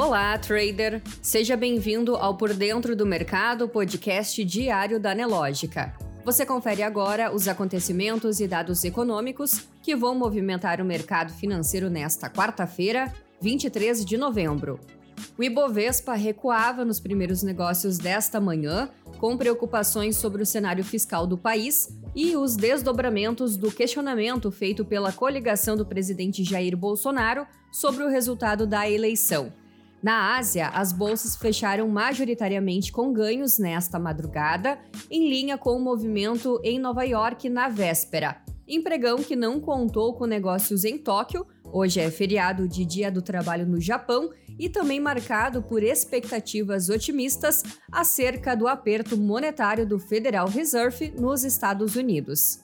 Olá, trader! Seja bem-vindo ao Por Dentro do Mercado, podcast diário da Nelógica. Você confere agora os acontecimentos e dados econômicos que vão movimentar o mercado financeiro nesta quarta-feira, 23 de novembro. O Ibovespa recuava nos primeiros negócios desta manhã, com preocupações sobre o cenário fiscal do país e os desdobramentos do questionamento feito pela coligação do presidente Jair Bolsonaro sobre o resultado da eleição. Na Ásia, as bolsas fecharam majoritariamente com ganhos nesta madrugada, em linha com o movimento em Nova York na véspera. Empregão que não contou com negócios em Tóquio, hoje é feriado de Dia do Trabalho no Japão e também marcado por expectativas otimistas acerca do aperto monetário do Federal Reserve nos Estados Unidos.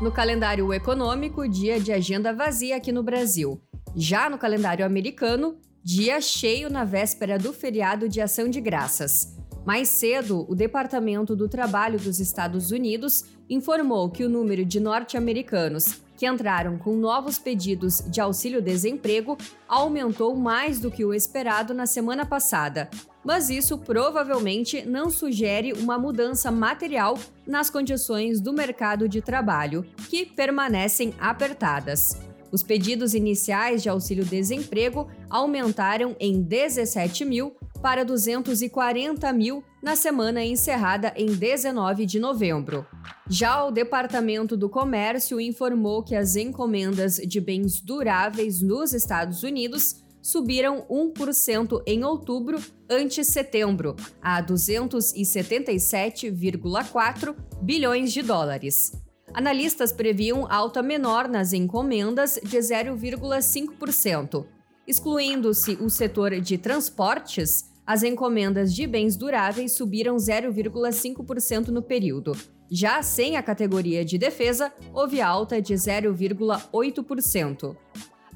No calendário econômico, dia de agenda vazia aqui no Brasil. Já no calendário americano, dia cheio na véspera do feriado de Ação de Graças. Mais cedo, o Departamento do Trabalho dos Estados Unidos informou que o número de norte-americanos que entraram com novos pedidos de auxílio-desemprego aumentou mais do que o esperado na semana passada. Mas isso provavelmente não sugere uma mudança material nas condições do mercado de trabalho, que permanecem apertadas. Os pedidos iniciais de auxílio-desemprego aumentaram em 17 mil para 240 mil na semana encerrada em 19 de novembro. Já o Departamento do Comércio informou que as encomendas de bens duráveis nos Estados Unidos subiram 1% em outubro ante setembro, a 277,4 bilhões de dólares. Analistas previam alta menor nas encomendas de 0,5%. Excluindo-se o setor de transportes, as encomendas de bens duráveis subiram 0,5% no período. Já sem a categoria de defesa, houve alta de 0,8%.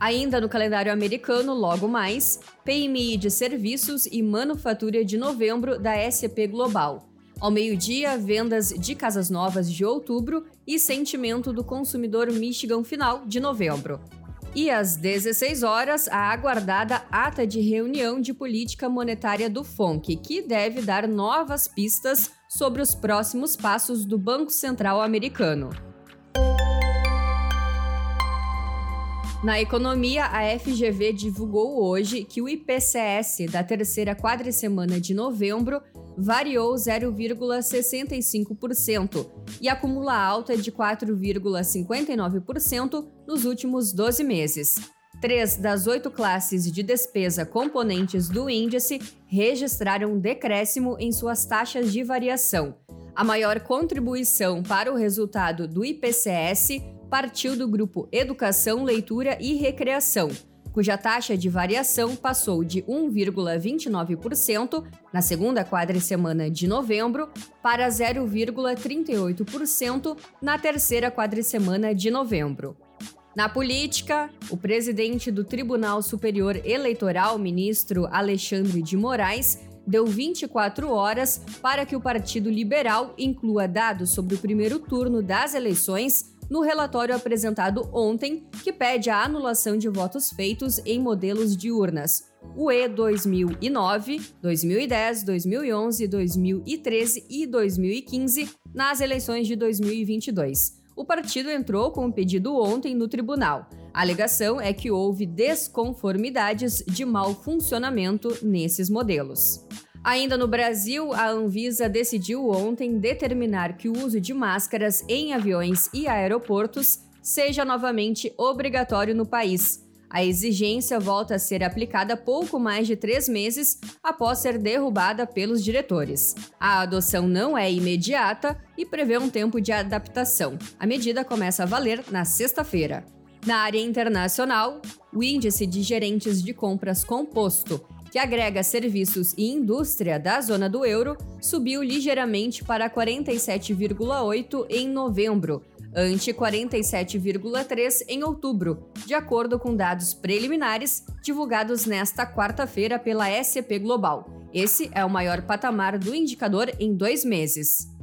Ainda no calendário americano, logo mais, PMI de serviços e manufatura de novembro da SP Global. Ao meio-dia, vendas de casas novas de outubro e sentimento do consumidor Michigan final de novembro. E às 16 horas, a aguardada ata de reunião de política monetária do FONC, que deve dar novas pistas sobre os próximos passos do Banco Central americano. Na economia, a FGV divulgou hoje que o IPCS da terceira quadricemana de novembro variou 0,65% e acumula alta de 4,59% nos últimos 12 meses. Três das oito classes de despesa componentes do índice registraram decréscimo em suas taxas de variação. A maior contribuição para o resultado do IPCS partiu do grupo Educação, Leitura e Recreação, cuja taxa de variação passou de 1,29% na segunda quadricemana de novembro para 0,38% na terceira quadricemana de novembro. Na política, o presidente do Tribunal Superior Eleitoral, ministro Alexandre de Moraes, deu 24 horas para que o Partido Liberal inclua dados sobre o primeiro turno das eleições no relatório apresentado ontem, que pede a anulação de votos feitos em modelos de urnas UE 2009, 2010, 2011, 2013 e 2015 nas eleições de 2022. O partido entrou com o um pedido ontem no tribunal. A alegação é que houve desconformidades de mau funcionamento nesses modelos. Ainda no Brasil, a Anvisa decidiu ontem determinar que o uso de máscaras em aviões e aeroportos seja novamente obrigatório no país. A exigência volta a ser aplicada pouco mais de três meses após ser derrubada pelos diretores. A adoção não é imediata e prevê um tempo de adaptação. A medida começa a valer na sexta-feira. Na área internacional, o índice de gerentes de compras composto que agrega serviços e indústria da zona do euro, subiu ligeiramente para 47,8 em novembro, ante 47,3 em outubro, de acordo com dados preliminares divulgados nesta quarta-feira pela SCP Global. Esse é o maior patamar do indicador em dois meses.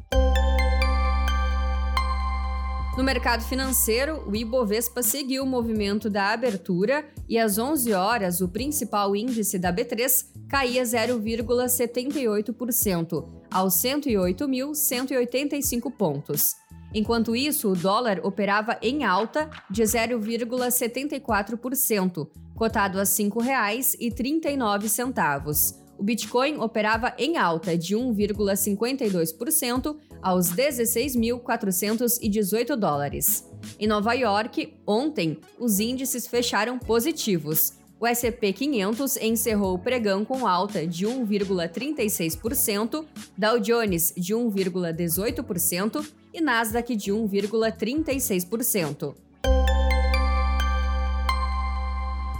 No mercado financeiro, o Ibovespa seguiu o movimento da abertura e às 11 horas o principal índice da B3 caía 0,78%, aos 108.185 pontos. Enquanto isso, o dólar operava em alta de 0,74%, cotado a R$ 5,39. O Bitcoin operava em alta de 1,52% aos 16.418 dólares. Em Nova York, ontem, os índices fecharam positivos. O S&P 500 encerrou o pregão com alta de 1,36%, Dow Jones de 1,18% e Nasdaq de 1,36%.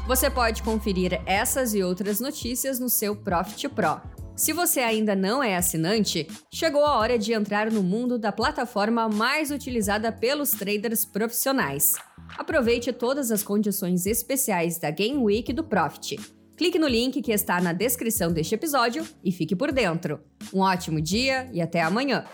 Você pode conferir essas e outras notícias no seu Profit Pro. Se você ainda não é assinante, chegou a hora de entrar no mundo da plataforma mais utilizada pelos traders profissionais. Aproveite todas as condições especiais da Game Week do Profit. Clique no link que está na descrição deste episódio e fique por dentro. Um ótimo dia e até amanhã!